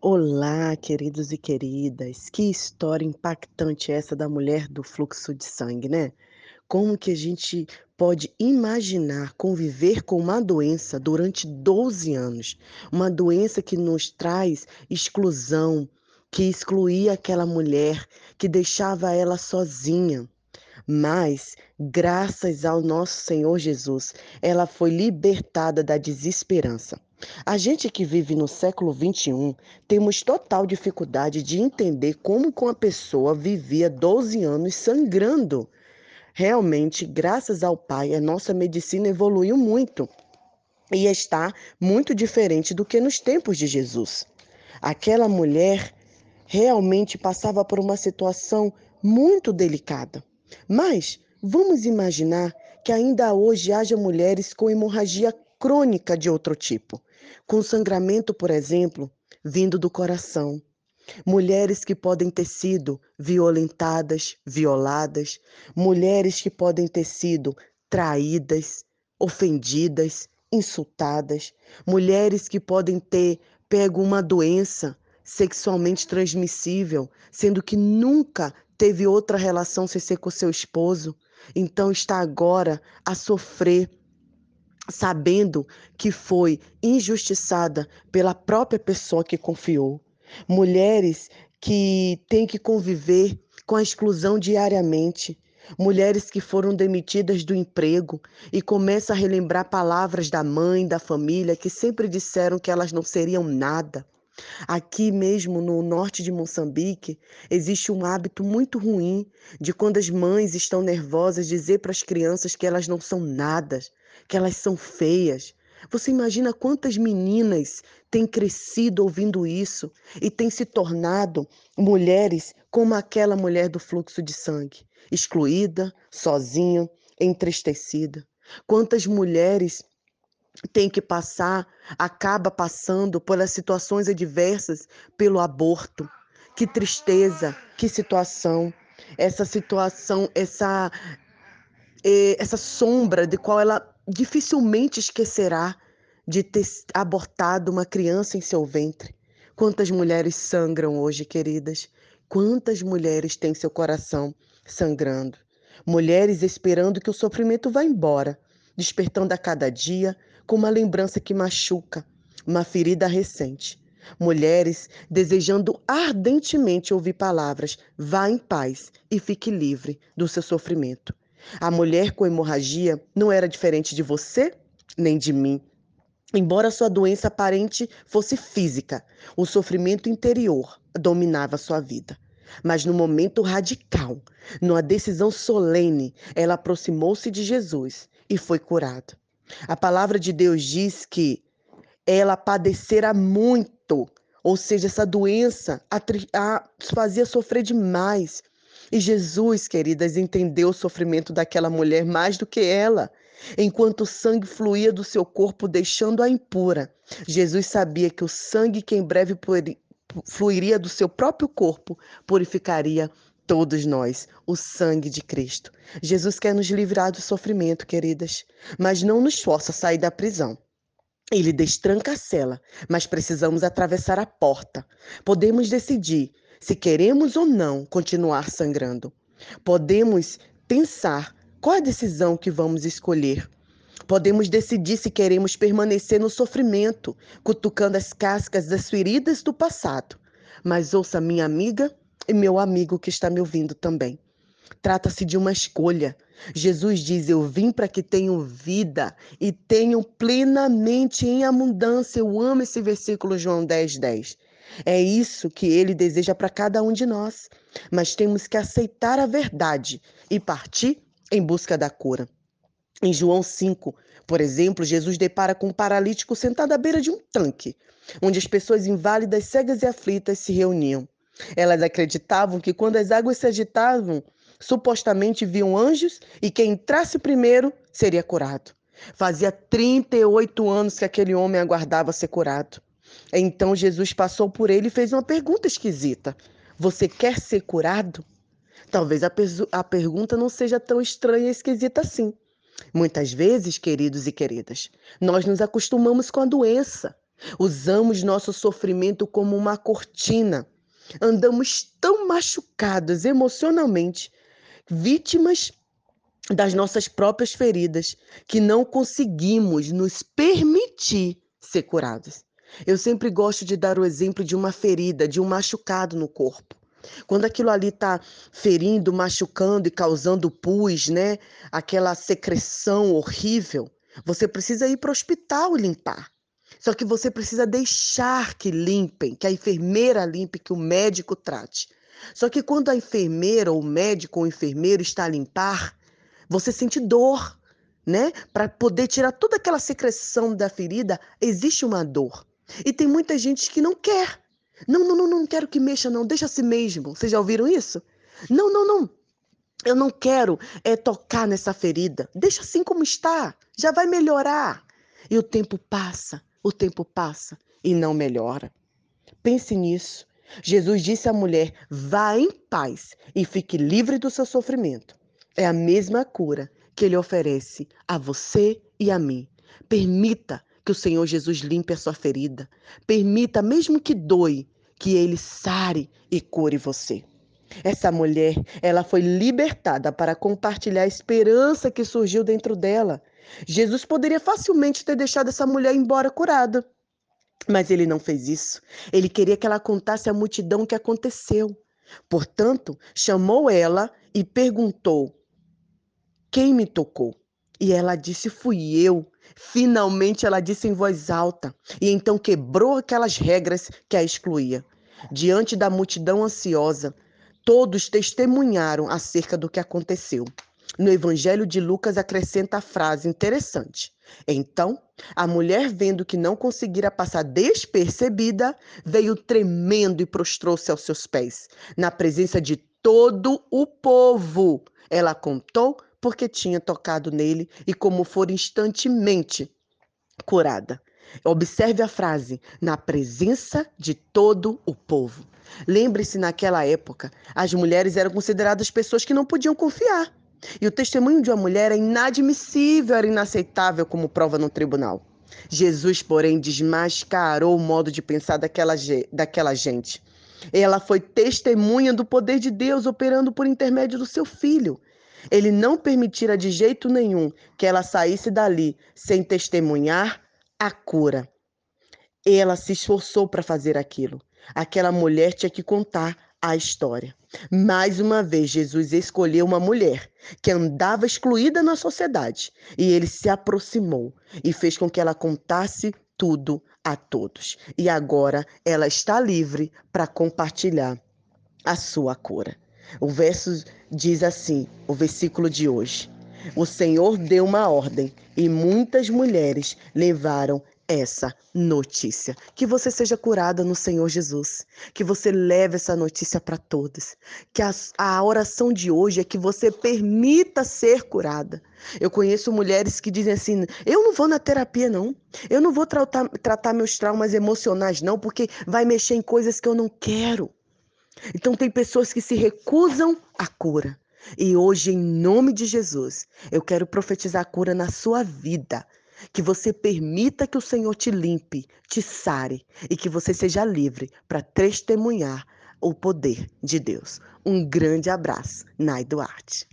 Olá, queridos e queridas. Que história impactante essa da mulher do fluxo de sangue, né? Como que a gente pode imaginar conviver com uma doença durante 12 anos? Uma doença que nos traz exclusão, que excluía aquela mulher, que deixava ela sozinha. Mas, graças ao nosso Senhor Jesus, ela foi libertada da desesperança. A gente que vive no século XXI temos total dificuldade de entender como que uma pessoa vivia 12 anos sangrando. Realmente, graças ao Pai, a nossa medicina evoluiu muito e está muito diferente do que nos tempos de Jesus. Aquela mulher realmente passava por uma situação muito delicada. Mas vamos imaginar que ainda hoje haja mulheres com hemorragia crônica de outro tipo, com sangramento, por exemplo, vindo do coração. Mulheres que podem ter sido violentadas, violadas, mulheres que podem ter sido traídas, ofendidas, insultadas, mulheres que podem ter pego uma doença sexualmente transmissível, sendo que nunca teve outra relação sem ser com seu esposo, então está agora a sofrer sabendo que foi injustiçada pela própria pessoa que confiou. Mulheres que têm que conviver com a exclusão diariamente. Mulheres que foram demitidas do emprego e começam a relembrar palavras da mãe, da família, que sempre disseram que elas não seriam nada. Aqui mesmo no norte de Moçambique, existe um hábito muito ruim de quando as mães estão nervosas dizer para as crianças que elas não são nada, que elas são feias. Você imagina quantas meninas têm crescido ouvindo isso e têm se tornado mulheres como aquela mulher do fluxo de sangue, excluída, sozinha, entristecida. Quantas mulheres têm que passar, acaba passando pelas situações adversas, pelo aborto. Que tristeza, que situação. Essa situação, essa eh, essa sombra de qual ela dificilmente esquecerá de ter abortado uma criança em seu ventre. Quantas mulheres sangram hoje, queridas? Quantas mulheres têm seu coração sangrando? Mulheres esperando que o sofrimento vá embora, despertando a cada dia com uma lembrança que machuca, uma ferida recente. Mulheres desejando ardentemente ouvir palavras: vá em paz e fique livre do seu sofrimento. A mulher com hemorragia não era diferente de você nem de mim. Embora sua doença aparente fosse física, o sofrimento interior dominava sua vida. Mas no momento radical, numa decisão solene, ela aproximou-se de Jesus e foi curada. A palavra de Deus diz que ela padecera muito, ou seja, essa doença a, a fazia sofrer demais. E Jesus, queridas, entendeu o sofrimento daquela mulher mais do que ela. Enquanto o sangue fluía do seu corpo, deixando-a impura, Jesus sabia que o sangue que em breve fluiria do seu próprio corpo purificaria todos nós, o sangue de Cristo. Jesus quer nos livrar do sofrimento, queridas, mas não nos força a sair da prisão. Ele destranca a cela, mas precisamos atravessar a porta. Podemos decidir se queremos ou não continuar sangrando. Podemos pensar qual a decisão que vamos escolher. Podemos decidir se queremos permanecer no sofrimento, cutucando as cascas das feridas do passado. Mas ouça minha amiga e meu amigo que está me ouvindo também. Trata-se de uma escolha. Jesus diz: Eu vim para que tenham vida e tenham plenamente em abundância. Eu amo esse versículo, João 10, 10. É isso que ele deseja para cada um de nós. Mas temos que aceitar a verdade e partir em busca da cura. Em João 5, por exemplo, Jesus depara com um paralítico sentado à beira de um tanque, onde as pessoas inválidas, cegas e aflitas se reuniam. Elas acreditavam que quando as águas se agitavam, supostamente viam anjos e quem entrasse primeiro seria curado. Fazia 38 anos que aquele homem aguardava ser curado. Então Jesus passou por ele e fez uma pergunta esquisita: Você quer ser curado? Talvez a, a pergunta não seja tão estranha e esquisita assim. Muitas vezes, queridos e queridas, nós nos acostumamos com a doença. Usamos nosso sofrimento como uma cortina. Andamos tão machucados emocionalmente, vítimas das nossas próprias feridas, que não conseguimos nos permitir ser curados. Eu sempre gosto de dar o exemplo de uma ferida, de um machucado no corpo. Quando aquilo ali está ferindo, machucando e causando pus, né? Aquela secreção horrível, você precisa ir para o hospital limpar. Só que você precisa deixar que limpem, que a enfermeira limpe, que o médico trate. Só que quando a enfermeira, ou o médico ou o enfermeiro está a limpar, você sente dor, né? Para poder tirar toda aquela secreção da ferida, existe uma dor. E tem muita gente que não quer. Não, não, não, não quero que mexa, não. Deixa assim mesmo. Vocês já ouviram isso? Não, não, não. Eu não quero é, tocar nessa ferida. Deixa assim como está. Já vai melhorar. E o tempo passa, o tempo passa e não melhora. Pense nisso. Jesus disse à mulher: vá em paz e fique livre do seu sofrimento. É a mesma cura que ele oferece a você e a mim. Permita que o Senhor Jesus limpe a sua ferida. Permita, mesmo que doe, que ele sare e cure você. Essa mulher, ela foi libertada para compartilhar a esperança que surgiu dentro dela. Jesus poderia facilmente ter deixado essa mulher embora curada. Mas ele não fez isso. Ele queria que ela contasse à multidão o que aconteceu. Portanto, chamou ela e perguntou: Quem me tocou? E ela disse: Fui eu. Finalmente ela disse em voz alta, e então quebrou aquelas regras que a excluía. Diante da multidão ansiosa, todos testemunharam acerca do que aconteceu. No Evangelho de Lucas acrescenta a frase interessante. Então, a mulher, vendo que não conseguira passar despercebida, veio tremendo e prostrou-se aos seus pés, na presença de todo o povo. Ela contou porque tinha tocado nele e como for instantemente curada. Observe a frase: na presença de todo o povo. Lembre-se, naquela época, as mulheres eram consideradas pessoas que não podiam confiar. E o testemunho de uma mulher é inadmissível, era inaceitável como prova no tribunal. Jesus, porém, desmascarou o modo de pensar daquela, daquela gente. Ela foi testemunha do poder de Deus operando por intermédio do seu filho. Ele não permitira de jeito nenhum que ela saísse dali sem testemunhar a cura. Ela se esforçou para fazer aquilo. Aquela mulher tinha que contar a história. Mais uma vez, Jesus escolheu uma mulher que andava excluída na sociedade e ele se aproximou e fez com que ela contasse tudo a todos. E agora ela está livre para compartilhar a sua cura. O verso diz assim, o versículo de hoje: O Senhor deu uma ordem e muitas mulheres levaram essa notícia. Que você seja curada no Senhor Jesus. Que você leve essa notícia para todos. Que a, a, oração de hoje é que você permita ser curada. Eu conheço mulheres que dizem assim: eu não vou na terapia, não. Eu não vou tratar, tratar meus traumas emocionais, não, porque vai mexer em coisas que eu não quero. Então, tem pessoas que se recusam à cura. E hoje, em nome de Jesus, eu quero profetizar a cura na sua vida. Que você permita que o Senhor te limpe, te sare e que você seja livre para testemunhar o poder de Deus. Um grande abraço, Nai Duarte.